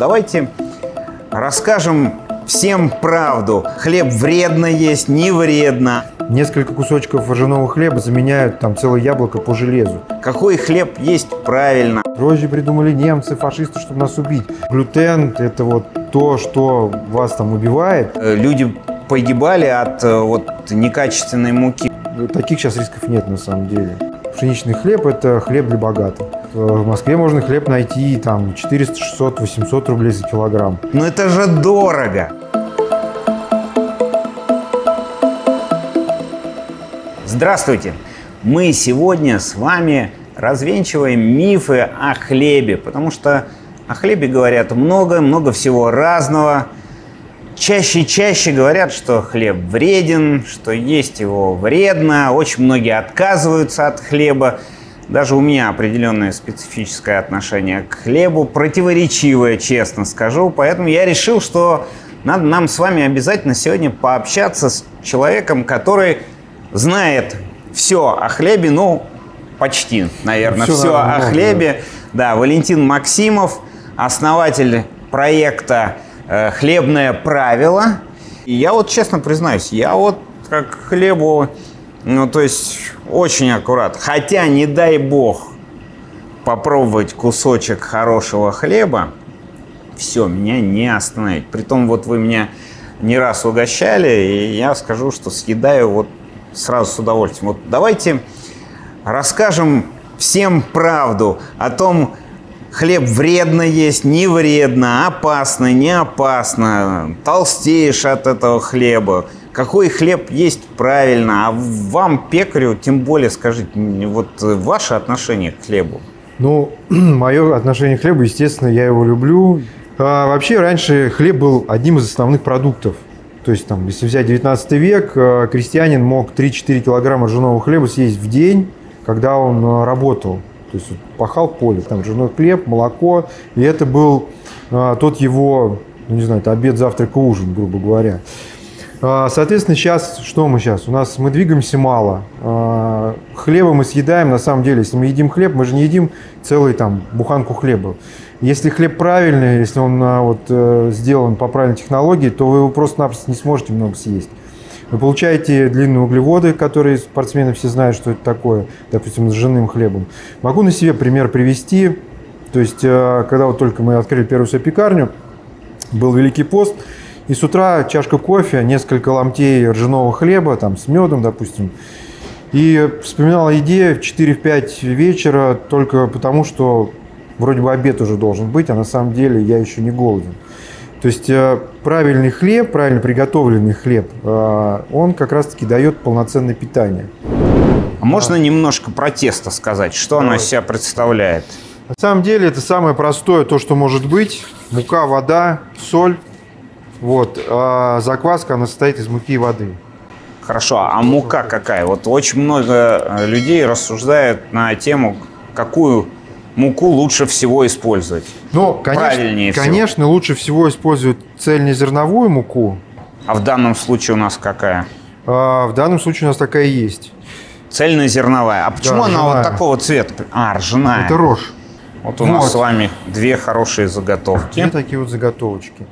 Давайте расскажем всем правду. Хлеб вредно есть, не вредно. Несколько кусочков ржаного хлеба заменяют там целое яблоко по железу. Какой хлеб есть правильно. Дрожжи придумали немцы, фашисты, чтобы нас убить. Глютен – это вот то, что вас там убивает. Э, Люди погибали от э, вот некачественной муки. Таких сейчас рисков нет на самом деле. Пшеничный хлеб – это хлеб для богатых. Э, В Москве можно хлеб найти там 400, 600, 800 рублей за килограмм. Но это же дорого. Здравствуйте! Мы сегодня с вами развенчиваем мифы о хлебе, потому что о хлебе говорят много, много всего разного. Чаще и чаще говорят, что хлеб вреден, что есть его вредно. Очень многие отказываются от хлеба. Даже у меня определенное специфическое отношение к хлебу, противоречивое, честно скажу. Поэтому я решил, что надо нам с вами обязательно сегодня пообщаться с человеком, который знает все о хлебе, ну, почти, наверное, все, наверное, о хлебе. Да, Валентин Максимов, основатель проекта э, «Хлебное правило». И я вот честно признаюсь, я вот как хлебу, ну, то есть очень аккурат. Хотя, не дай бог, попробовать кусочек хорошего хлеба, все, меня не остановить. Притом вот вы меня не раз угощали, и я скажу, что съедаю вот сразу с удовольствием. Вот давайте расскажем всем правду о том, хлеб вредно есть, не вредно, опасно, не опасно, толстеешь от этого хлеба. Какой хлеб есть правильно, а вам, пекарю, тем более скажите, вот ваше отношение к хлебу. Ну, мое отношение к хлебу, естественно, я его люблю. А, вообще, раньше хлеб был одним из основных продуктов. То есть, там, если взять 19 век, э, крестьянин мог 3-4 килограмма ржаного хлеба съесть в день, когда он э, работал. То есть, пахал поле. Там ржаной хлеб, молоко. И это был э, тот его, ну, не знаю, это обед, завтрак и ужин, грубо говоря. А, Соответственно, сейчас, что мы сейчас? У нас мы двигаемся мало. А, Хлеба мы съедаем, на самом деле, если мы едим хлеб, мы же не едим целый там буханку хлеба. Если хлеб правильный, если он а, вот, э, сделан по правильной технологии, то вы его просто-напросто не сможете много съесть. Вы получаете длинные углеводы, которые спортсмены все знают, что это такое, допустим, с ржаным хлебом. Могу на себе пример привести. То есть, э, когда вот только мы открыли первую свою пекарню, был Великий пост, и с утра чашка кофе, несколько ломтей ржаного хлеба, там, с медом, допустим. И вспоминал о еде в 4-5 вечера только потому, что вроде бы обед уже должен быть, а на самом деле я еще не голоден. То есть э, правильный хлеб, правильно приготовленный хлеб, э, он как раз-таки дает полноценное питание. А можно немножко про тесто сказать, что оно из себя представляет? На самом деле это самое простое, то, что может быть. Мука, вода, соль. Вот. А закваска, она состоит из муки и воды. Хорошо, а мука какая? Вот очень много э, людей рассуждают на тему, какую муку лучше всего использовать. Но, конечно, Правильнее всего. конечно, лучше всего использовать цельнозерновую муку. А в данном случае у нас какая? А в данном случае у нас такая есть. Цельнозерновая. А почему Да, она вот такого цвета? А, ржаная. Это рожь. Вот у нас Вот. с вами две хорошие заготовки. И такие вот заготовочки.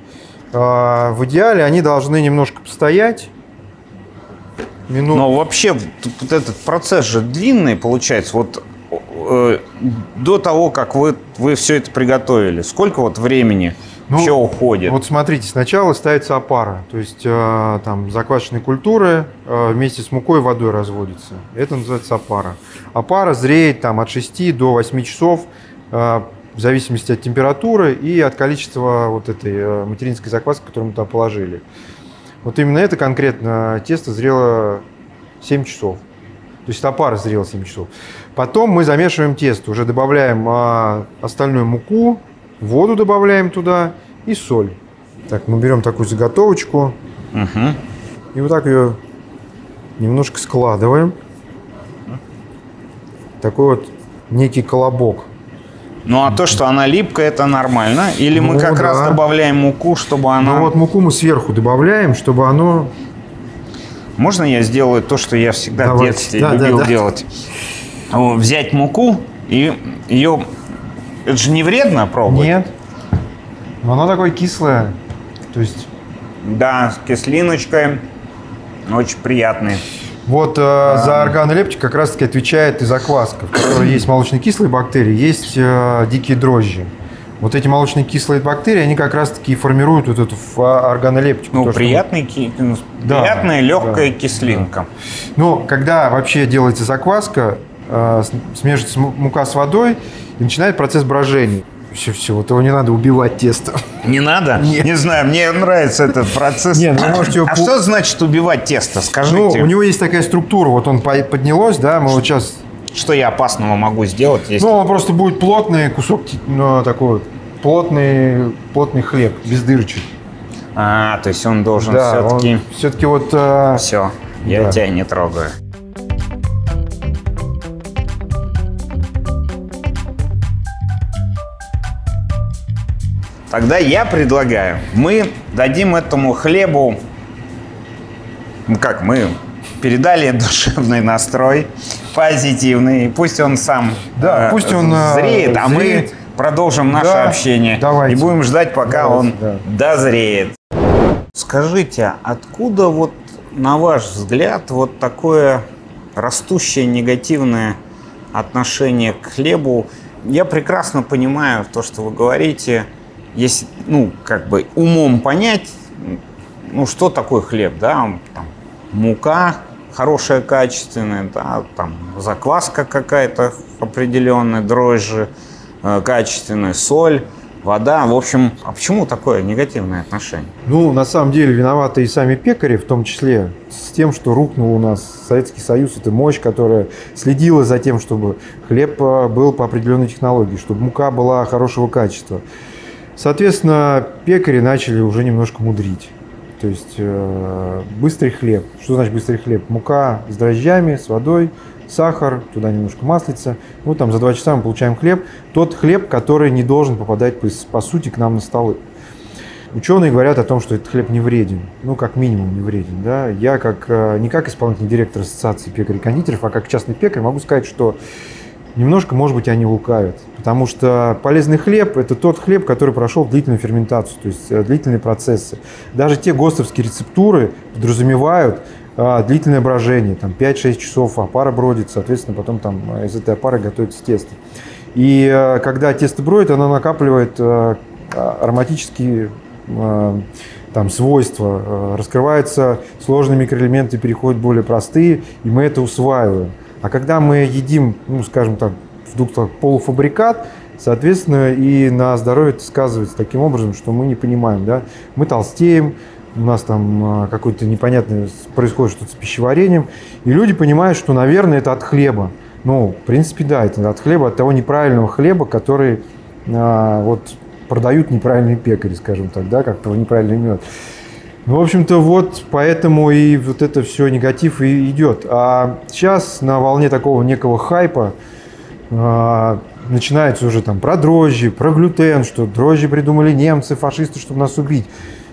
А, в идеале они должны немножко постоять. Минут Но вообще вот этот процесс же длинный получается. Вот э, до того, как вы, вы все это приготовили, сколько вот времени Ну, все уходит? Вот смотрите, сначала ставится опара, то есть э, там заквашенные культуры э, вместе с мукой и водой разводится. Это называется опара. Опара зреет там от 6 до 8 часов э, в зависимости от температуры и от количества вот этой э, материнской закваски, которую мы туда положили. Вот именно это конкретно тесто зрело 7 часов. То есть опара зрела 7 часов. Потом мы замешиваем тесто, уже добавляем а, остальную муку, воду добавляем туда и соль. Так, мы берем такую заготовочку Мгм. и вот так ее немножко складываем. Такой вот некий колобок. Ну а то, что она липкая, это нормально? Или мы Ну, как раз да. добавляем муку, чтобы она... Ну вот муку мы сверху добавляем, чтобы оно... Можно я сделаю то, что я всегда в Давайте. детстве Да, да, любил да. делать? О, Взять муку и ее... Это же не вредно пробовать? Нет. Но оно такое кислое. То есть Да, с кислиночкой. Очень приятный. Вот э, за органолептик как раз-таки отвечает и закваска, в которой есть молочно-кислые бактерии, есть э, дикие дрожжи. Вот эти молочно-кислые бактерии, они как раз-таки формируют вот эту ф- органолептику. Ну, то, что- приятный, ки- ну, Да, приятная легкая да, кислинка. Ну, когда вообще делается закваска, э, смешивается му- мука с водой, и начинает процесс брожения. Все, все, вот его не надо убивать тесто. Не надо? Нет. Не знаю, мне нравится этот процесс. Не, ну, вы можете его а что значит убивать тесто? Ну, Скажите, у него есть такая структура, вот он по- поднялось, да, мы вот сейчас... что я опасного могу сделать, если... Ну, он просто будет плотный кусок, ну, такой плотный, плотный хлеб, без дырочек. А, то есть он должен Да, все-таки... все-таки вот... э, Все, я Да. тебя не трогаю. Тогда я предлагаю, мы дадим этому хлебу, ну как, мы передали душевный настрой, позитивный, пусть он сам Да, э, пусть он, э, зреет, а зреет. мы продолжим наше Да, общение давайте. и будем ждать, пока Давайте, он да. дозреет. Скажите, откуда вот, на ваш взгляд, вот такое растущее негативное отношение к хлебу? Я прекрасно понимаю то, что вы говорите, если, ну, как бы умом понять, ну, что такое хлеб, да, там, мука хорошая, качественная, да, там, закваска какая-то определенная, дрожжи э, качественная, соль, вода. В общем, а почему такое негативное отношение? Ну, на самом деле, виноваты и сами пекари, в том числе, с тем, что рухнул у нас Советский Союз. Это мощь, которая следила за тем, чтобы хлеб э, был по определенной технологии, чтобы мука была хорошего качества. Соответственно, пекари начали уже немножко мудрить. То есть э, быстрый хлеб. Что значит быстрый хлеб? Мука с дрожжами, с водой, сахар, туда немножко маслица. Ну, там за два часа мы получаем хлеб. Тот хлеб, который не должен попадать, по, по сути, к нам на столы. Ученые говорят о том, что этот хлеб не вреден. Ну, как минимум не вреден. Да? Я как, э, не как исполнительный директор Ассоциации пекарей-кондитеров, а как частный пекарь могу сказать, что немножко, может быть, они лукавят. Потому что полезный хлеб – это тот хлеб, который прошел длительную ферментацию, то есть э, длительные процессы. Даже те ГОСТовские рецептуры подразумевают а, длительное брожение, там 5-6 часов опара бродит, соответственно, потом там из этой опары готовится тесто. И э, когда тесто бродит, оно накапливает а- ароматические там, свойства, раскрываются сложные микроэлементы, переходят более простые, и мы это усваиваем. А когда мы едим, ну, скажем так, в двух словах, полуфабрикат, соответственно, и на здоровье это сказывается таким образом, что мы не понимаем, да, мы толстеем, у нас там э, какое-то непонятное происходит что-то с пищеварением, и люди понимают, что, наверное, это от хлеба. Ну, в принципе, да, это от хлеба, от того неправильного хлеба, который а, вот продают неправильные пекари, скажем так, да, как-то неправильный мед. Ну, в общем-то, вот поэтому и вот это все негатив и идет. А сейчас на волне такого некого хайпа а, начинается уже там про дрожжи, про глютен, что дрожжи придумали немцы, фашисты, чтобы нас убить.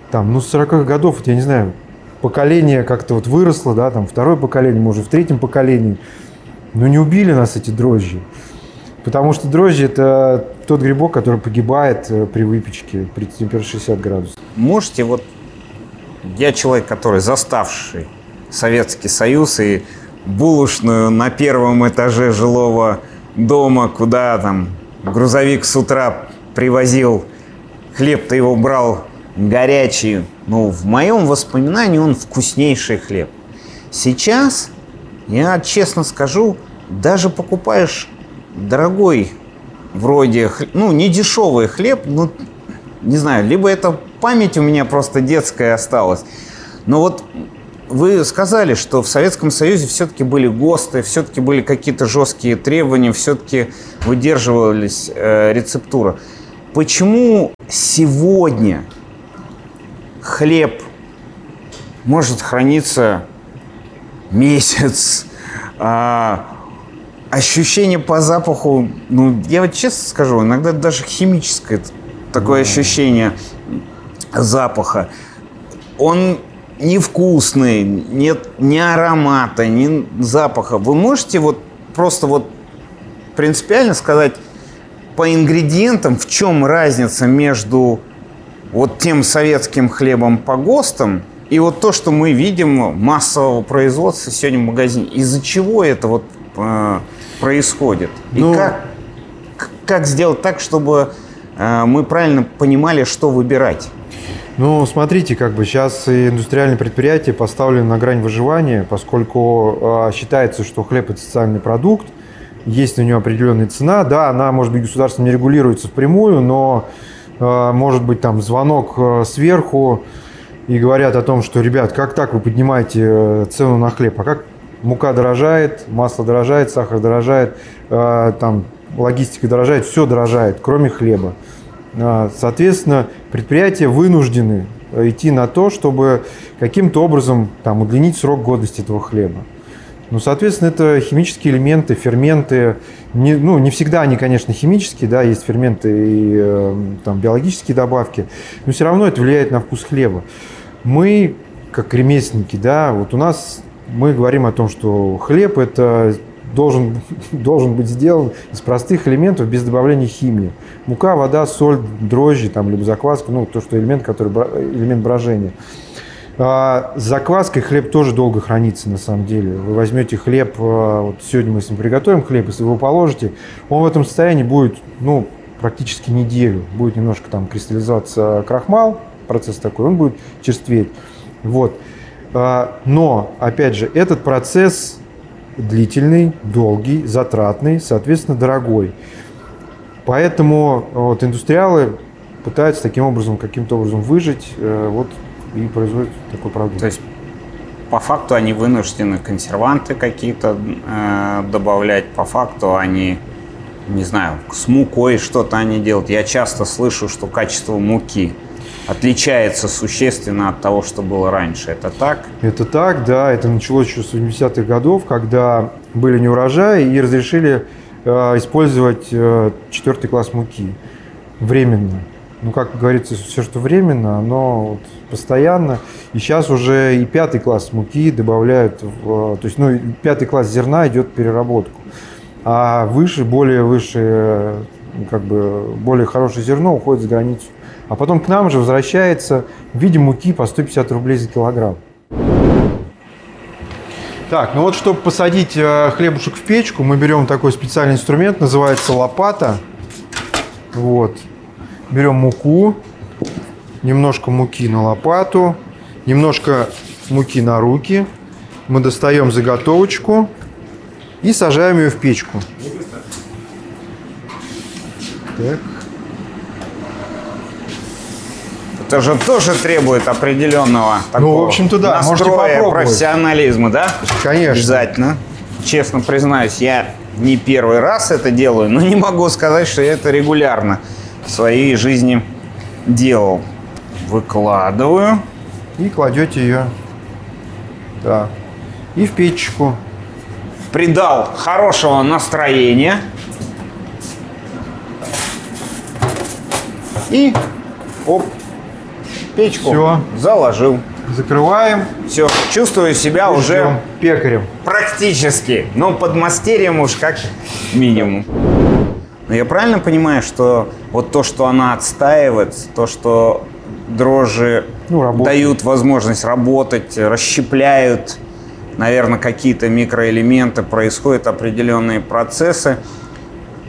Там, ну, с 40-х годов, вот я не знаю, поколение как-то вот выросло, да, там второе поколение, может, в третьем поколении. Но не убили нас эти дрожжи. Потому что дрожжи – это тот грибок, который погибает э, при выпечке при температуре 60 градусов. Можете вот... Я человек, который заставший Советский Союз и булочную на первом этаже жилого дома, куда там грузовик с утра привозил хлеб, ты его брал горячий. Ну, в моем воспоминании он вкуснейший хлеб. Сейчас, я честно скажу, даже покупаешь дорогой вроде, ну, не дешевый хлеб, ну, не знаю, либо это память у меня просто детская осталась. Но вот вы сказали, что в Советском Союзе все-таки были ГОСТы, все-таки были какие-то жесткие требования, все-таки выдерживались э, рецептура. Почему сегодня хлеб может храниться месяц, а ощущение по запаху, ну, я вот честно скажу, иногда даже химическое такое ощущение запаха. Он невкусный, нет ни аромата, ни запаха. Вы можете вот просто вот принципиально сказать по ингредиентам, в чем разница между вот тем советским хлебом по ГОСТам, и вот то, что мы видим массового производства сегодня в магазине, из-за чего это вот э, происходит? Ну, и как, как сделать так, чтобы э, мы правильно понимали, что выбирать? Ну, смотрите, как бы сейчас индустриальные предприятия поставлены на грань выживания, поскольку э, считается, что хлеб это социальный продукт, есть на него определенная цена. Да, она, может быть, государством не регулируется впрямую, но э, может быть там звонок э, сверху и говорят о том, что, ребят, как так вы поднимаете э, цену на хлеб, а как мука дорожает, масло дорожает, сахар дорожает, э, там логистика дорожает, все дорожает, кроме хлеба. Соответственно, предприятия вынуждены идти на то, чтобы каким-то образом там, удлинить срок годности этого хлеба. Ну, соответственно, это химические элементы, ферменты. Не, ну, не всегда они, конечно, химические, да, есть ферменты и э, там, биологические добавки, но все равно это влияет на вкус хлеба. Мы, как ремесленники, да, вот у нас мы говорим о том, что хлеб это должен, должен быть сделан из простых элементов без добавления химии. Мука, вода, соль, дрожжи, там, либо закваска, ну, то, что элемент, который, элемент брожения. А с закваской хлеб тоже долго хранится, на самом деле. Вы возьмете хлеб, а, вот сегодня мы с ним приготовим хлеб, если вы его положите, он в этом состоянии будет, ну, практически неделю. Будет немножко там кристаллизоваться крахмал, процесс такой, он будет черстветь. Вот. А, но, опять же, этот процесс длительный, долгий, затратный, соответственно, дорогой. Поэтому вот, индустриалы пытаются таким образом, каким-то образом выжить э, вот, и производят такой продукт. То есть по факту они вынуждены консерванты какие-то э, добавлять, по факту они, не знаю, с мукой что-то они делают. Я часто слышу, что качество муки отличается существенно от того, что было раньше. Это так? Это так, да. Это началось еще с 70-х годов, когда были неурожаи и разрешили э, использовать э, четвертый класс муки временно. Ну, как говорится, все, что временно, оно вот постоянно. И сейчас уже и пятый класс муки добавляют, в, то есть, ну, пятый класс зерна идет в переработку. А выше, более выше, как бы, более хорошее зерно уходит за границу а потом к нам же возвращается в виде муки по 150 рублей за килограмм. Так, ну вот, чтобы посадить э, хлебушек в печку, мы берем такой специальный инструмент, называется лопата. Вот. Берем муку, немножко муки на лопату, немножко муки на руки. Мы достаем заготовочку и сажаем ее в печку. Так. Это же тоже требует определенного такого ну, в общем-то, да. настроя, профессионализма, да? Конечно. Обязательно. Честно признаюсь, я не первый раз это делаю, но не могу сказать, что я это регулярно в своей жизни делал. Выкладываю. И кладете ее. Да. И в печку. Придал хорошего настроения. И оп, печку Все. заложил. Закрываем. Все, чувствую себя и уже пекарем. Практически. Но под мастерием уж как минимум. Но я правильно понимаю, что вот то, что она отстаивает, то, что дрожжи ну, дают возможность работать, расщепляют, наверное, какие-то микроэлементы, происходят определенные процессы.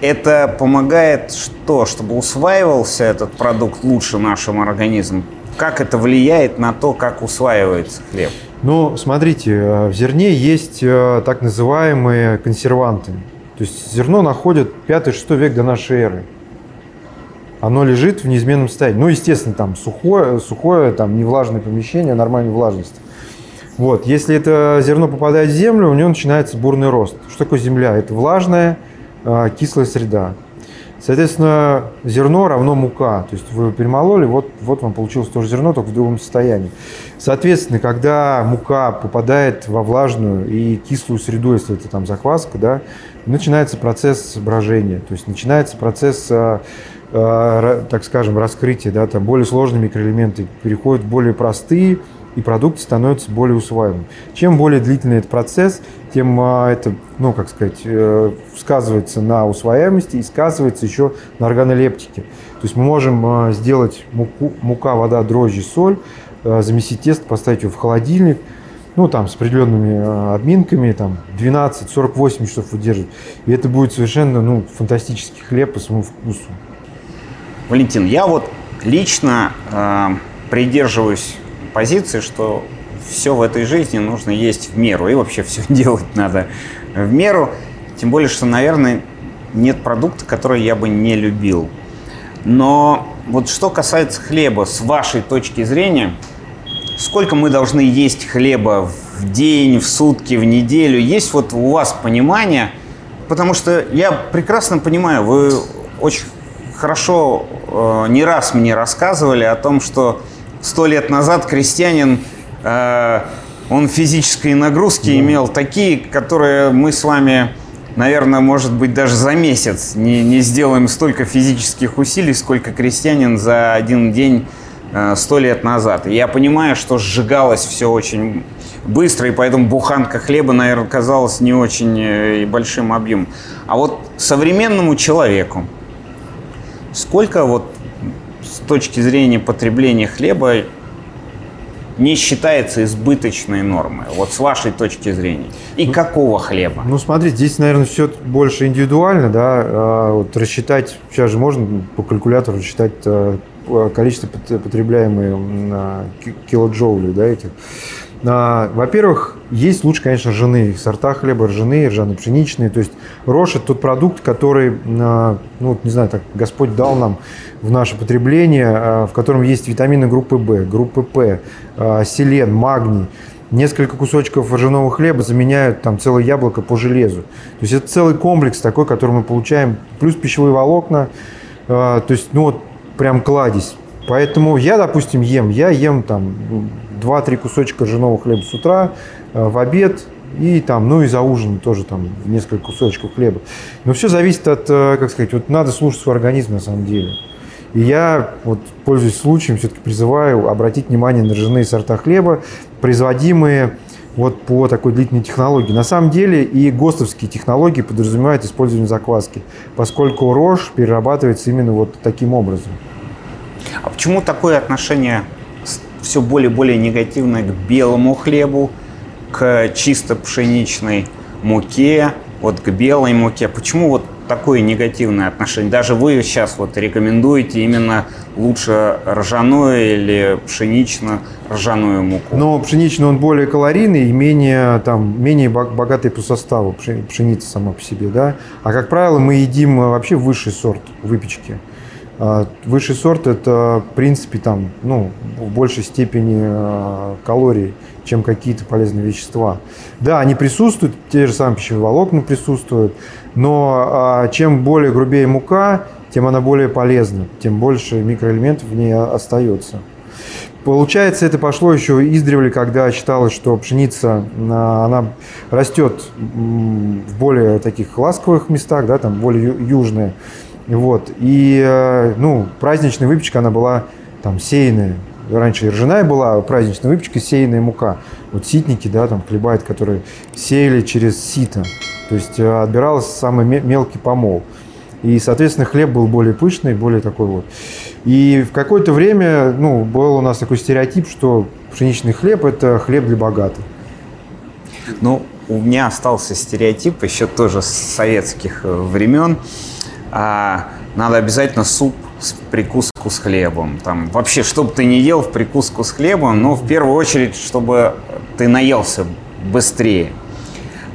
Это помогает что? Чтобы усваивался этот продукт лучше нашим организмом? Как это влияет на то, как усваивается хлеб? Ну, смотрите, э, в зерне есть э, так называемые консерванты. То есть зерно находят 5-6 век до нашей эры. Оно лежит в неизменном состоянии. Ну, естественно, там сухое, сухое там невлажное помещение, нормальная влажность. Вот. Если это зерно попадает в землю, у него начинается бурный рост. Что такое земля? Это влажная, э, кислая среда. Соответственно, зерно равно мука. То есть вы перемололи, вот, вот вам получилось тоже зерно, только в другом состоянии. Соответственно, когда мука попадает во влажную и кислую среду, если это там закваска, да, начинается процесс брожения. То есть начинается процесс э, э, так скажем, раскрытия, да, там более сложные микроэлементы переходят в более простые, и продукт становится более усваиваемым. Чем более длительный этот процесс, тем а, это, ну, как сказать, э, сказывается на усвояемости и сказывается еще на органолептике. То есть мы можем сделать муку, мука, вода, дрожжи, соль, замесить тесто, поставить его в холодильник, ну, там, с определенными админками, там, 12-48 часов выдерживать. И это будет совершенно, ну, фантастический хлеб по своему вкусу. Валентин, я вот лично э, придерживаюсь позиции, что все в этой жизни нужно есть в меру. И вообще все делать надо в меру. Тем более, что, наверное, нет продукта, который я бы не любил. Но вот что касается хлеба, с вашей точки зрения, сколько мы должны есть хлеба в день, в сутки, в неделю? Есть вот у вас понимание? Потому что я прекрасно понимаю, вы очень хорошо э, не раз мне рассказывали о том, что сто лет назад крестьянин, э, он физические нагрузки да. имел такие, которые мы с вами, наверное, может быть, даже за месяц не, не сделаем столько физических усилий, сколько крестьянин за один день э, сто лет назад. И я понимаю, что сжигалось все очень быстро, и поэтому буханка хлеба, наверное, казалась не очень э, большим объемом. А вот современному человеку, Сколько вот точки зрения потребления хлеба не считается избыточной нормой, вот с вашей точки зрения? И ну, какого хлеба? Ну, смотрите, здесь, наверное, все больше индивидуально, да, а, вот рассчитать, сейчас же можно по калькулятору рассчитать а, количество потребляемые килоджоулей, да, этих. А, во-первых, есть лучше, конечно, ржаные сорта хлеба, ржаные, ржано-пшеничные. То есть это тот продукт, который, а, ну, не знаю, так Господь дал нам в наше потребление, а, в котором есть витамины группы В, группы П, селен, магний. Несколько кусочков ржаного хлеба заменяют там целое яблоко по железу. То есть это целый комплекс такой, который мы получаем. Плюс пищевые волокна. То есть, ну вот, прям кладезь. Поэтому я, допустим, ем, я ем там 2-3 кусочка ржаного хлеба с утра, э, в обед, и там, ну и за ужин тоже там несколько кусочков хлеба. Но все зависит от, э, как сказать, вот надо слушать свой организм на самом деле. И я, вот, пользуясь случаем, все-таки призываю обратить внимание на ржаные сорта хлеба, производимые вот по такой длительной технологии. На самом деле и ГОСТовские технологии подразумевают использование закваски, поскольку рожь перерабатывается именно вот таким образом. А почему такое отношение все более и более негативное к белому хлебу, к чисто пшеничной муке, вот к белой муке. Почему вот такое негативное отношение? Даже вы сейчас вот рекомендуете именно лучше ржаную или пшенично-ржаную муку? Но пшеничный он более калорийный и менее, там, менее богатый по составу, пшеница сама по себе. Да? А как правило, мы едим вообще высший сорт выпечки. А, высший сорт – это, в принципе, там, ну, в большей степени а, калорий, чем какие-то полезные вещества. Да, они присутствуют, те же самые пищевые волокна присутствуют, но а, чем более грубее мука, тем она более полезна, тем больше микроэлементов в ней остается. Получается, это пошло еще издревле, когда считалось, что пшеница, она растет в более таких ласковых местах, да, там более южные, вот. И, э, ну, праздничная выпечка, она была там сеянная. Раньше ржаная была, праздничная выпечка, сеянная мука. Вот ситники, да, там хлебают, которые сеяли через сито. То есть э, отбирался самый мелкий помол. И, соответственно, хлеб был более пышный, более такой вот. И в какое-то время, ну, был у нас такой стереотип, что пшеничный хлеб – это хлеб для богатых. Ну, у меня остался стереотип еще тоже с советских э, времен а, надо обязательно суп с прикуску с хлебом. Там, вообще, что бы ты ни ел в прикуску с хлебом, но в первую очередь, чтобы ты наелся быстрее.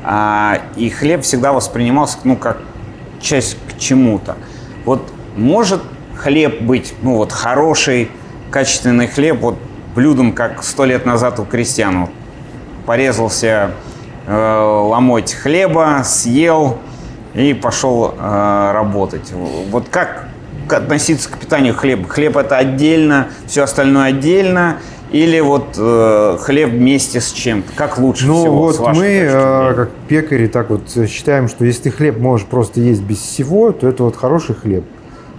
А, и хлеб всегда воспринимался ну, как часть к чему-то. Вот может хлеб быть, ну вот хороший, качественный хлеб, вот блюдом, как сто лет назад у крестьян. Вот, порезался э, ломоть хлеба, съел, и пошел э, работать. Вот как относиться к питанию хлеба? Хлеб это отдельно, все остальное отдельно, или вот э, хлеб вместе с чем-то? Как лучше ну, всего? Вот мы, э, как пекари, так вот считаем, что если ты хлеб можешь просто есть без всего, то это вот хороший хлеб.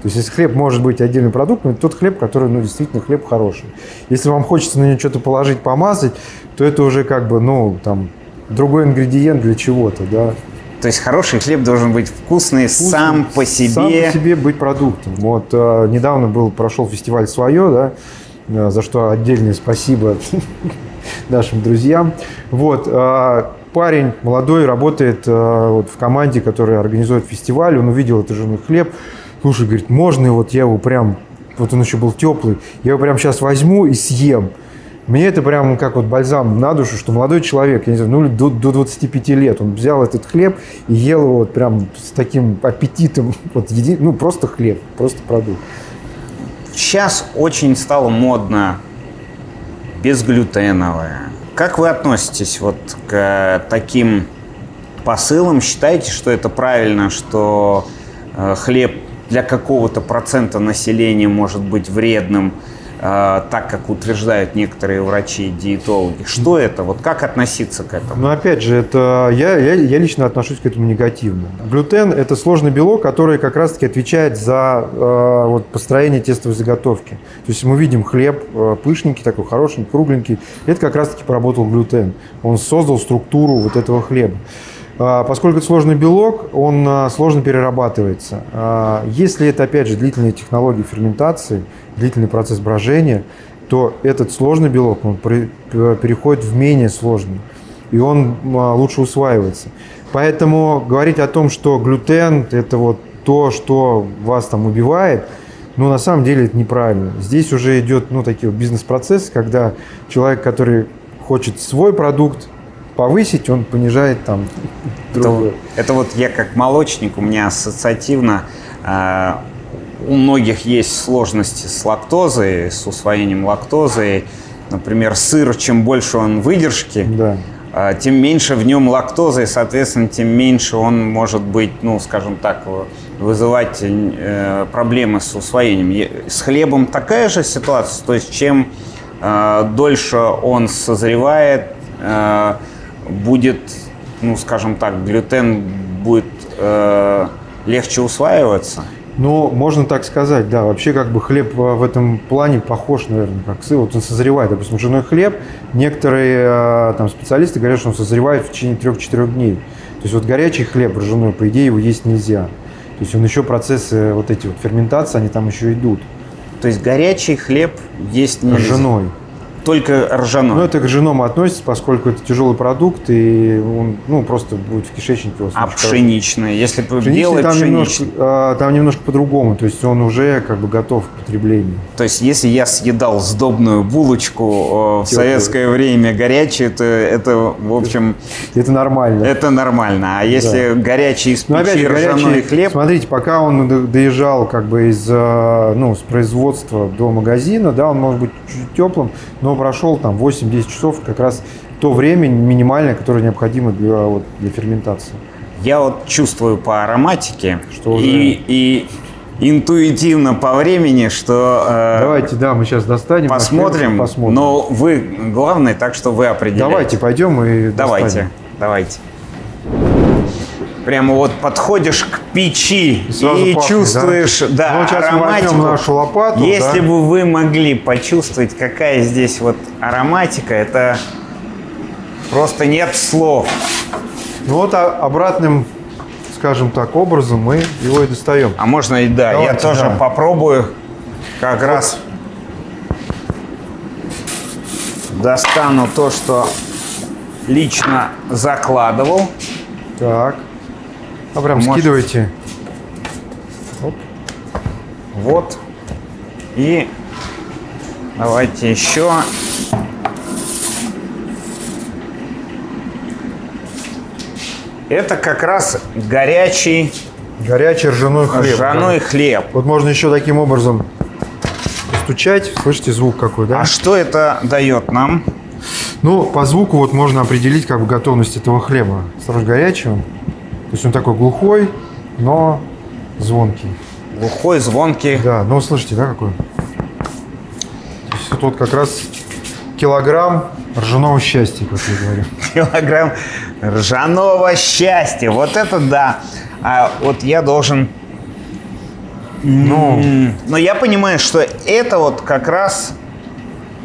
То есть, если хлеб может быть отдельным продуктом, это тот хлеб, который, ну, действительно, хлеб хороший. Если вам хочется на него что-то положить, помазать, то это уже как бы, ну, там, другой ингредиент для чего-то, да. То есть хороший хлеб должен быть вкусный, вкусный сам по себе. Сам по себе быть продуктом. Вот э, недавно был, прошел фестиваль «Свое», да, э, за что отдельное спасибо нашим друзьям. Вот, э, парень молодой работает э, вот, в команде, которая организует фестиваль. Он увидел этот ржаной хлеб. Слушай, говорит, можно вот я его прям, вот он еще был теплый, я его прям сейчас возьму и съем. Мне это прям как вот бальзам на душу, что молодой человек, я не знаю, ну до, до 25 лет, он взял этот хлеб и ел его вот прям с таким аппетитом, вот еди, ну просто хлеб, просто продукт. Сейчас очень стало модно безглютеновое. Как вы относитесь вот к таким посылам? Считаете, что это правильно, что э, хлеб для какого-то процента населения может быть вредным? А, так, как утверждают некоторые врачи и диетологи. Что это? Вот как относиться к этому? Ну, опять же, это я, я, я лично отношусь к этому негативно. Глютен – это сложный белок, который как раз-таки отвечает за э, вот, построение тестовой заготовки. То есть мы видим хлеб э, пышненький, такой хороший, кругленький. Это как раз-таки поработал глютен. Он создал структуру вот этого хлеба. А, поскольку это сложный белок, он а, сложно перерабатывается. А, если это, опять же, длительные технологии ферментации, длительный процесс брожения, то этот сложный белок он переходит в менее сложный, и он лучше усваивается. Поэтому говорить о том, что глютен – это вот то, что вас там убивает, ну, на самом деле это неправильно. Здесь уже идет, ну, такие вот бизнес-процессы, когда человек, который хочет свой продукт повысить, он понижает там другое. Это, это вот я как молочник, у меня ассоциативно э, у многих есть сложности с лактозой, с усвоением лактозы. Например, сыр, чем больше он выдержки, да. э, тем меньше в нем лактозы, и, соответственно, тем меньше он может быть, ну, скажем так, вызывать э, проблемы с усвоением. С хлебом такая же ситуация, то есть чем э, дольше он созревает, э, будет, ну, скажем так, глютен будет э, легче усваиваться? Ну, можно так сказать, да. Вообще, как бы хлеб в этом плане похож, наверное, как сыр. Вот он созревает. Допустим, ржаной хлеб, некоторые э, там специалисты говорят, что он созревает в течение 3-4 дней. То есть вот горячий хлеб ржаной, по идее, его есть нельзя. То есть он еще процессы вот эти вот ферментации, они там еще идут. То есть горячий хлеб есть нельзя? Ржаной. Только ржаной. Ну, это к ржаному относится, поскольку это тяжелый продукт, и он ну, просто будет в кишечнике. А пшеничный? Если белый там пшеничный? Немножко, а, там немножко по-другому, то есть он уже как бы готов к потреблению. То есть если я съедал сдобную булочку в советское время горячую, то это, в общем... Это нормально. Это нормально. А если да. горячий из ну, печи ржаной горячий, хлеб... Смотрите, пока он доезжал как бы из, а, ну, с производства до магазина, да, он может быть чуть теплым, но но прошел там 8-10 часов, как раз то время минимальное, которое необходимо для, вот, для ферментации. Я вот чувствую по ароматике что уже... и, и интуитивно по времени, что... Э, Давайте, да, мы сейчас достанем. Посмотрим, посмотрим. Но вы главный, так что вы определяете. Давайте, пойдем и Давайте, достанем. давайте. Прямо вот подходишь к печи и, и пахнет, чувствуешь, да, да ну, сейчас ароматику. Мы нашу лопату. Если да. бы вы могли почувствовать, какая здесь вот ароматика, это просто нет слов. Ну вот а обратным, скажем так, образом мы его и достаем. А можно и да, Давайте, я тоже да. попробую как вот. раз достану то, что лично закладывал. Так. А прям Может... скидывайте. Оп. Вот. И давайте еще. Это как раз горячий... Горячий ржаной хлеб. Ржаной да. хлеб. Вот можно еще таким образом стучать. Слышите звук какой, да? А что это дает нам? Ну, по звуку вот можно определить как бы готовность этого хлеба. Сразу горячий он. То есть он такой глухой, но звонкий. Глухой, звонкий. Да, но слышите, да, какой? То есть тут как раз килограмм ржаного счастья, как я говорю. Килограмм ржаного счастья. Вот это да. А вот я должен... Ну, но я понимаю, что это вот как раз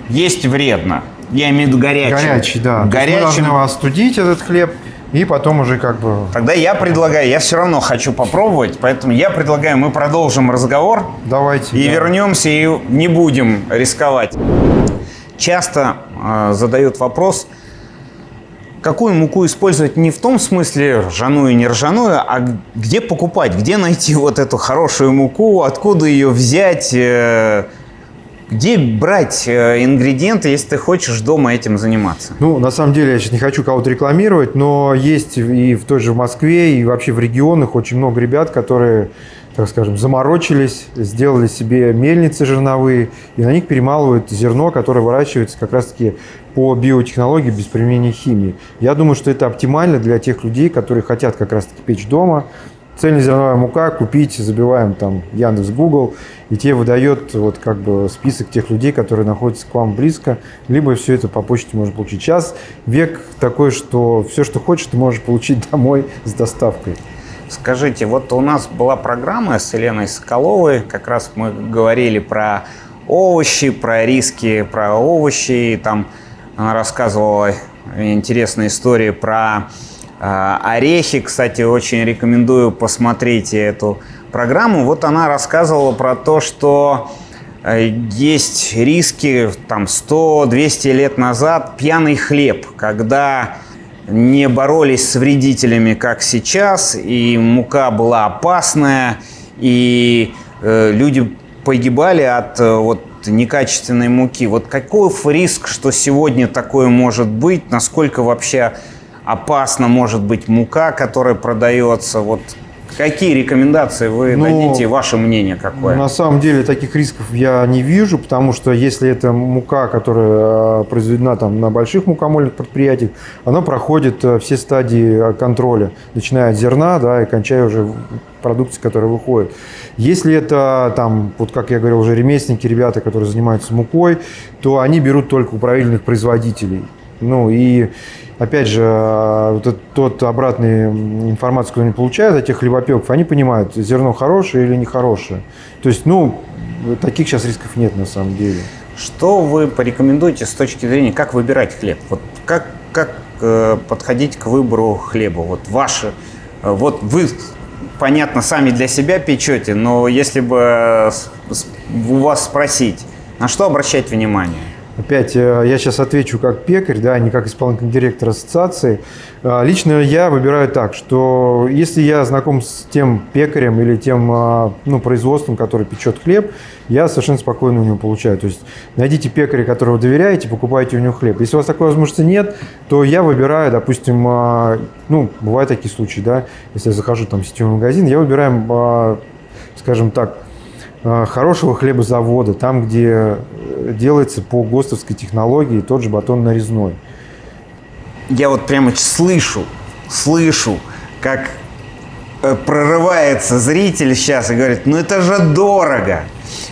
есть вредно. Я имею в виду горячий. Горячий, да. Горячий. Мы должны его остудить, этот хлеб, И потом уже как бы... Тогда я предлагаю, я все равно хочу попробовать, поэтому я предлагаю, мы продолжим разговор. Давайте. И да. вернемся, и не будем рисковать. Часто э, задают вопрос, какую муку использовать не в том смысле ржаную и не ржаную, а где покупать, где найти вот эту хорошую муку, откуда ее взять, э, где брать э, ингредиенты, если ты хочешь дома этим заниматься? Ну, на самом деле, я сейчас не хочу кого-то рекламировать, но есть и в той же Москве, и вообще в регионах очень много ребят, которые, так скажем, заморочились, сделали себе мельницы жерновые, и на них перемалывают зерно, которое выращивается как раз-таки по биотехнологии без применения химии. Я думаю, что это оптимально для тех людей, которые хотят как раз-таки печь дома, цельнозерновая мука, купить, забиваем там Яндекс, Google, и тебе выдает вот как бы список тех людей, которые находятся к вам близко, либо все это по почте можно получить. Сейчас век такой, что все, что хочешь, ты можешь получить домой с доставкой. Скажите, вот у нас была программа с Еленой Соколовой, как раз мы говорили про овощи, про риски, про овощи, и там она рассказывала интересные истории про орехи, кстати, очень рекомендую посмотреть эту программу. Вот она рассказывала про то, что э, есть риски там 100-200 лет назад пьяный хлеб, когда не боролись с вредителями, как сейчас, и мука была опасная, и э, люди погибали от э, вот некачественной муки. Вот какой риск, что сегодня такое может быть, насколько вообще опасна может быть мука, которая продается. Вот какие рекомендации вы ну, дадите, ваше мнение какое? На самом деле таких рисков я не вижу, потому что если это мука, которая э, произведена там на больших мукомольных предприятиях, она проходит э, все стадии контроля, начиная от зерна, да, и кончая уже продукцией, которая выходит. Если это там, вот как я говорил, уже ремесленники, ребята, которые занимаются мукой, то они берут только у правильных производителей. Ну и опять же, а, вот этот, тот обратный информацию, которую они получают от тех хлебопеков, они понимают, зерно хорошее или нехорошее. То есть, ну, таких сейчас рисков нет на самом деле. Что вы порекомендуете с точки зрения, как выбирать хлеб? Вот как, как э, подходить к выбору хлеба? Вот ваши, э, вот вы, понятно, сами для себя печете, но если бы э, у вас спросить, на что обращать внимание? Опять э, я сейчас отвечу как пекарь, да, а не как исполнительный директор ассоциации. Э, лично я выбираю так, что если я знаком с тем пекарем или тем э, ну, производством, который печет хлеб, я совершенно спокойно у него получаю. То есть найдите пекаря, которого доверяете, покупайте у него хлеб. Если у вас такой возможности нет, то я выбираю, допустим, ну, бывают такие случаи, да, если я захожу там в сетевой магазин, я выбираю, скажем так, хорошего хлебозавода, там, где делается по ГОСТовской технологии тот же батон нарезной. Я вот прямо слышу, слышу, как э, прорывается зритель сейчас и говорит, ну это же дорого,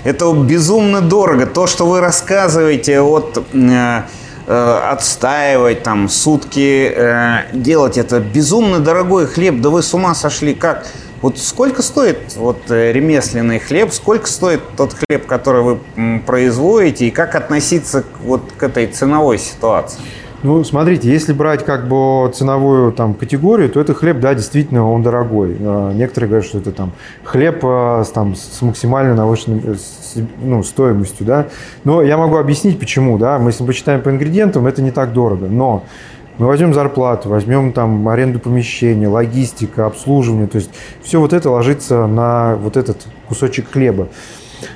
это безумно дорого. То, что вы рассказываете, э, э, отстаивать там сутки, э, делать это безумно дорогой хлеб, да вы с ума сошли, как? Вот сколько стоит вот э, ремесленный хлеб, сколько стоит тот хлеб, который вы производите, и как относиться вот к этой ценовой ситуации? Ну, смотрите, если брать как бы ценовую там категорию, то это хлеб, да, действительно, он дорогой. А, некоторые говорят, что это там хлеб а, там, с максимально навышенной э, ну, стоимостью, да. Но я могу объяснить, почему, да. Мы, если мы почитаем по ингредиентам, это не так дорого. Но мы возьмем зарплату, возьмем там аренду помещения, логистика, обслуживание. То есть все вот это ложится на вот этот кусочек хлеба.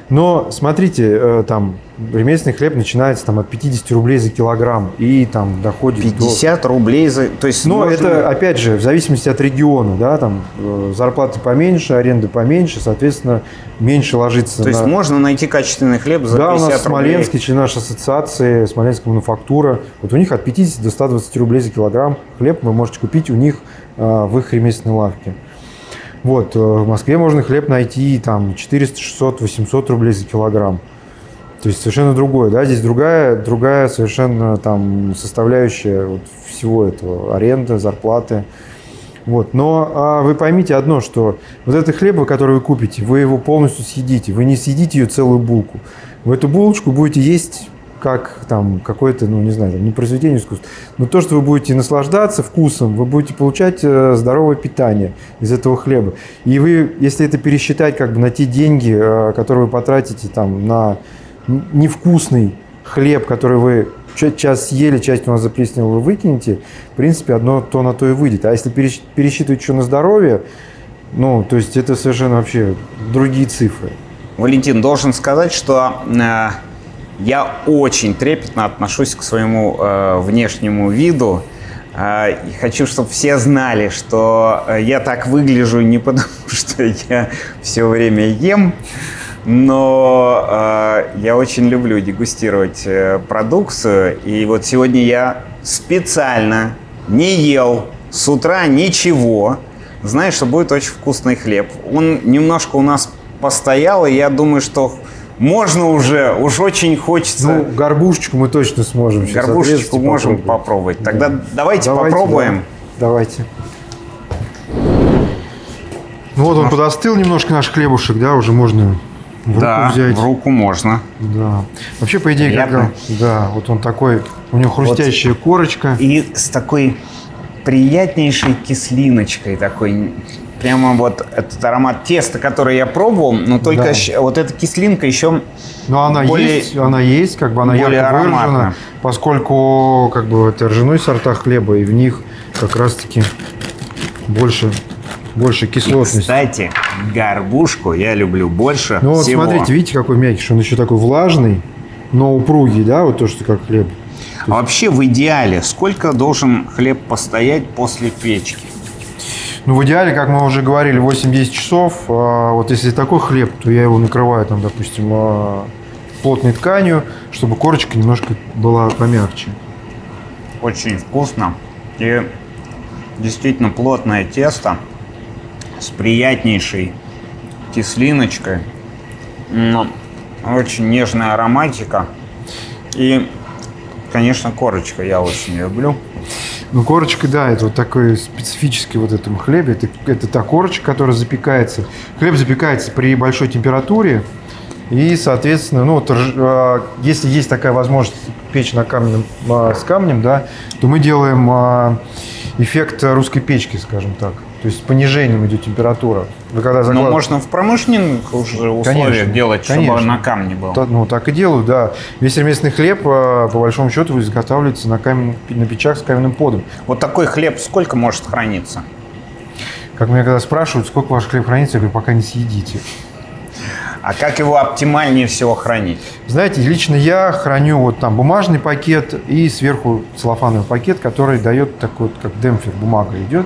Но смотрите, э, там ремесленный хлеб начинается там, от 50 рублей за килограмм и там доходит 50 до... рублей за... То есть Но можно... это, опять же, в зависимости от региона, да, там э, зарплаты поменьше, аренда поменьше, соответственно, меньше ложится То на... есть можно найти качественный хлеб за да, 50 рублей? Да, у нас Смоленский, член нашей ассоциации, Смоленская мануфактура, вот у них от 50 до 120 рублей за килограмм хлеб вы можете купить у них э, в их ремесленной лавке. Вот, э, в Москве можно хлеб найти там 400, 600, 800 рублей за килограмм. То есть совершенно другое, да, здесь другая, другая совершенно там составляющая вот всего этого, аренда, зарплаты. Вот. Но а вы поймите одно, что вот этот хлеб, который вы купите, вы его полностью съедите. Вы не съедите ее целую булку. Вы эту булочку будете есть как там какое-то, ну не знаю, не произведение искусства, но то, что вы будете наслаждаться вкусом, вы будете получать э, здоровое питание из этого хлеба. И вы, если это пересчитать как бы на те деньги, э, которые вы потратите там на невкусный хлеб, который вы часть съели, часть у нас заплесневела, вы выкинете, в принципе, одно то на то и выйдет. А если пересчитывать еще на здоровье, ну, то есть это совершенно вообще другие цифры. Валентин, должен сказать, что э, я очень трепетно отношусь к своему э, внешнему виду. Э, хочу, чтобы все знали, что э, я так выгляжу не потому, что я все время ем, но э, я очень люблю дегустировать э, продукцию. И вот сегодня я специально не ел с утра ничего, знаешь, что будет очень вкусный хлеб. Он немножко у нас постоял, и я думаю, что можно уже, уж очень хочется. Ну, горбушечку мы точно сможем сейчас Горбушечку можем попробовать. попробовать. Тогда да. давайте, давайте попробуем. Да. Давайте. Ну вот он подостыл немножко наш хлебушек, да, уже можно в руку да, взять. в руку можно. Да. Вообще, по идее, когда, да, вот он такой, у него хрустящая вот. корочка. И с такой приятнейшей кислиночкой такой. Прямо вот этот аромат теста, который я пробовал, но только да. вот эта кислинка еще но она более, есть, она есть, как бы она ярко выражена, поскольку как бы это ржаной сорта хлеба, и в них как раз-таки больше больше кислотности. И, кстати, горбушку я люблю больше Ну вот всего. смотрите, видите, какой мягкий, он еще такой влажный, но упругий, да, вот то, что как хлеб. А вообще в идеале сколько должен хлеб постоять после печки? Ну, в идеале, как мы уже говорили, 8-10 часов. А вот если такой хлеб, то я его накрываю, там, допустим, а, плотной тканью, чтобы корочка немножко была помягче. Очень вкусно. И действительно плотное тесто с приятнейшей кислиночкой. Очень нежная ароматика. И Конечно, корочка я очень люблю. Ну, корочка, да, это вот такой специфический вот этом хлебе. Это, это та корочка, которая запекается. Хлеб запекается при большой температуре. И, соответственно, ну, вот, э, если есть такая возможность печь на каменном, э, с камнем, да, то мы делаем э, эффект русской печки, скажем так. То есть с понижением идет температура. Вы когда заклад... Но можно в промышленных уже условиях конечно, делать, конечно. чтобы на камне был. То, ну, так и делают, да. Весь ремесленный хлеб, по большому счету, изготавливается на, камень, на печах с каменным подом. Вот такой хлеб сколько может храниться? Как меня когда спрашивают, сколько ваш хлеб хранится, я говорю, пока не съедите. А как его оптимальнее всего хранить? Знаете, лично я храню вот там бумажный пакет и сверху целлофановый пакет, который дает такой вот, как демпфер, бумага идет.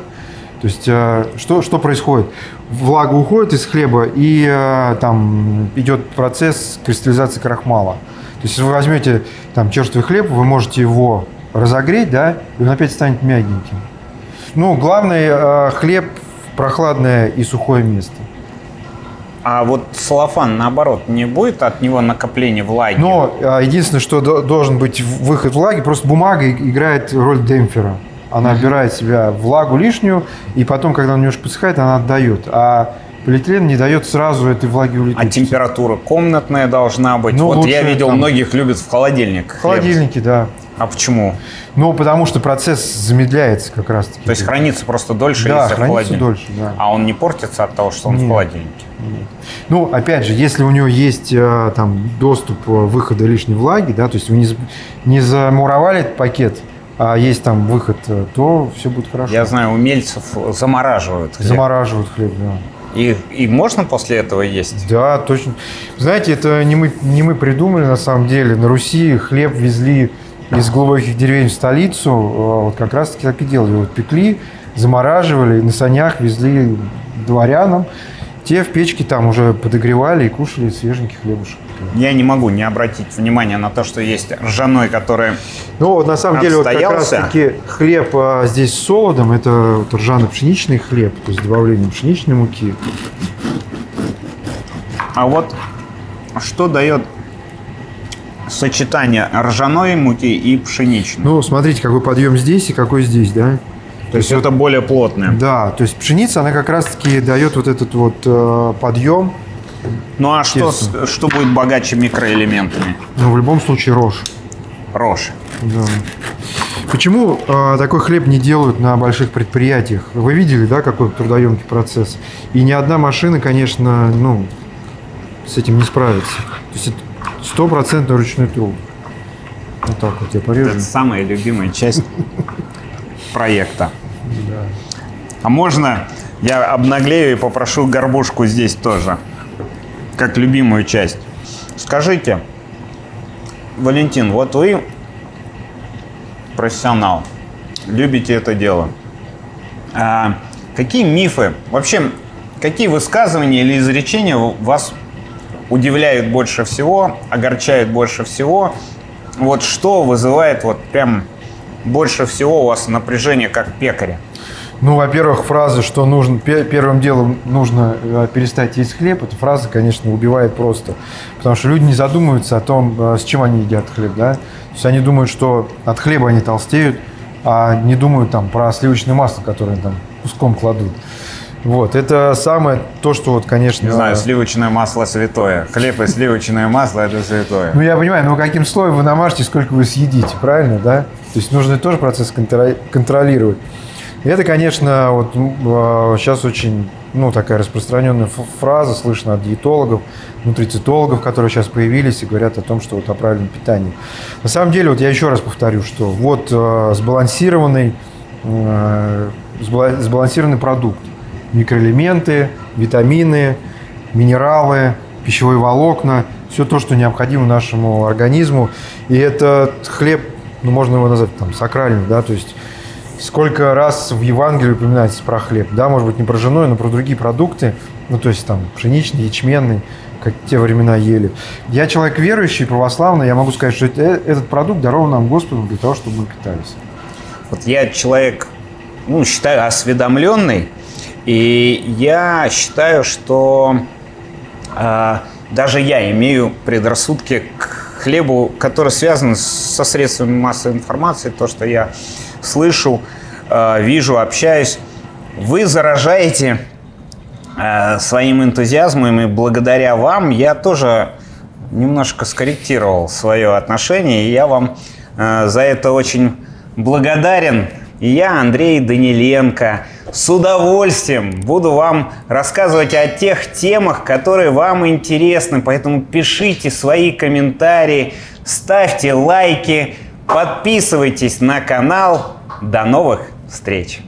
То есть э, что, что происходит? Влага уходит из хлеба, и э, там идет процесс кристаллизации крахмала. То есть если вы возьмете там черствый хлеб, вы можете его разогреть, да, и он опять станет мягеньким. Ну, главное, э, хлеб в прохладное и сухое место. А вот салофан, наоборот, не будет от него накопления влаги? Но единственное, что должен быть выход влаги, просто бумага играет роль демпфера. Она отбирает себя влагу лишнюю, и потом, когда он немножко подсыхает, она отдает. А полиэтилен не дает сразу этой влаги улетучиться. А температура комнатная должна быть? Ну, вот я видел, там... многих любят в холодильник. В холодильнике, да. А почему? Ну, потому что процесс замедляется как раз таки. То есть хранится просто дольше, да, если хранится дольше, да. А он не портится от того, что он Нет. в холодильнике? Нет. Ну, опять же, если у него есть э, там доступ э, выхода лишней влаги, да, то есть вы не, не замуровали этот пакет, а есть там выход, э, то все будет хорошо. Я знаю, умельцев замораживают хлеб. Замораживают хлеб, да. И, и можно после этого есть? Да, точно. Знаете, это не мы, не мы придумали на самом деле. На Руси хлеб везли из глубоких деревень в столицу. А вот как раз таки так и делали. Вот пекли, замораживали, на санях везли дворянам. Те в печке там уже подогревали и кушали свеженький хлебушек. Я не могу не обратить внимание на то, что есть ржаной, который Ну, вот на самом деле, вот как раз таки хлеб а, здесь с солодом, это вот ржано-пшеничный хлеб, то есть добавлением пшеничной муки. А вот что дает сочетание ржаной муки и пшеничной? Ну, смотрите, какой подъем здесь и какой здесь, да? То есть это более плотное. Да, то есть пшеница, она как раз-таки дает вот этот вот э, подъем. Ну а что, что будет богаче микроэлементами? Ну, в любом случае рожь. Рош. Да. Почему э, такой хлеб не делают на больших предприятиях? Вы видели, да, какой трудоемкий процесс? И ни одна машина, конечно, ну, с этим не справится. То есть это стопроцентный ручной труд. Вот так вот я порежу. Это самая любимая часть проекта. А можно я обнаглею и попрошу горбушку здесь тоже, как любимую часть. Скажите, Валентин, вот вы профессионал, любите это дело. А какие мифы, вообще, какие высказывания или изречения вас удивляют больше всего, огорчают больше всего? Вот что вызывает вот прям больше всего у вас напряжение как пекаря? Ну, во-первых, фраза, что нужно, первым делом нужно э, перестать есть хлеб, эта фраза, конечно, убивает просто. Потому что люди не задумываются о том, э, с чем они едят хлеб, да. То есть они думают, что от хлеба они толстеют, а не думают там про сливочное масло, которое там куском кладут. Вот, это самое то, что вот, конечно... Не знаю, сливочное масло святое. Хлеб и сливочное масло – это святое. Ну, я понимаю, но каким слоем вы намажете, сколько вы съедите, правильно, да? То есть нужно тоже процесс контролировать. И это, конечно, вот сейчас а, очень ну, такая распространенная фраза, слышно от диетологов, нутрицитологов, которые сейчас появились и говорят о том, что вот о правильном питании. На самом деле, вот я еще раз повторю, что вот э, сбалансированный, э, сбалансированный продукт, микроэлементы, витамины, минералы, пищевые волокна, все то, что необходимо нашему организму. И этот хлеб, ну, можно его назвать там сакральным, да, то есть сколько раз в Евангелии упоминается про хлеб, да, может быть, не про женой, но про другие продукты, ну, то есть там пшеничный, ячменный, как те времена ели. Я человек верующий, православный, я могу сказать, что это, этот продукт дарован нам Господом для того, чтобы мы питались. Вот я человек, ну, считаю, осведомленный, и я считаю, что э, даже я имею предрассудки к хлебу, который связан со средствами массовой информации, то, что я слышу, э, вижу, общаюсь. Вы заражаете э, своим энтузиазмом, и благодаря вам я тоже немножко скорректировал свое отношение, и я вам э, за это очень благодарен. И я, Андрей Даниленко, с удовольствием буду вам рассказывать о тех темах, которые вам интересны. Поэтому пишите свои комментарии, ставьте лайки, Подписывайтесь на канал. До новых встреч!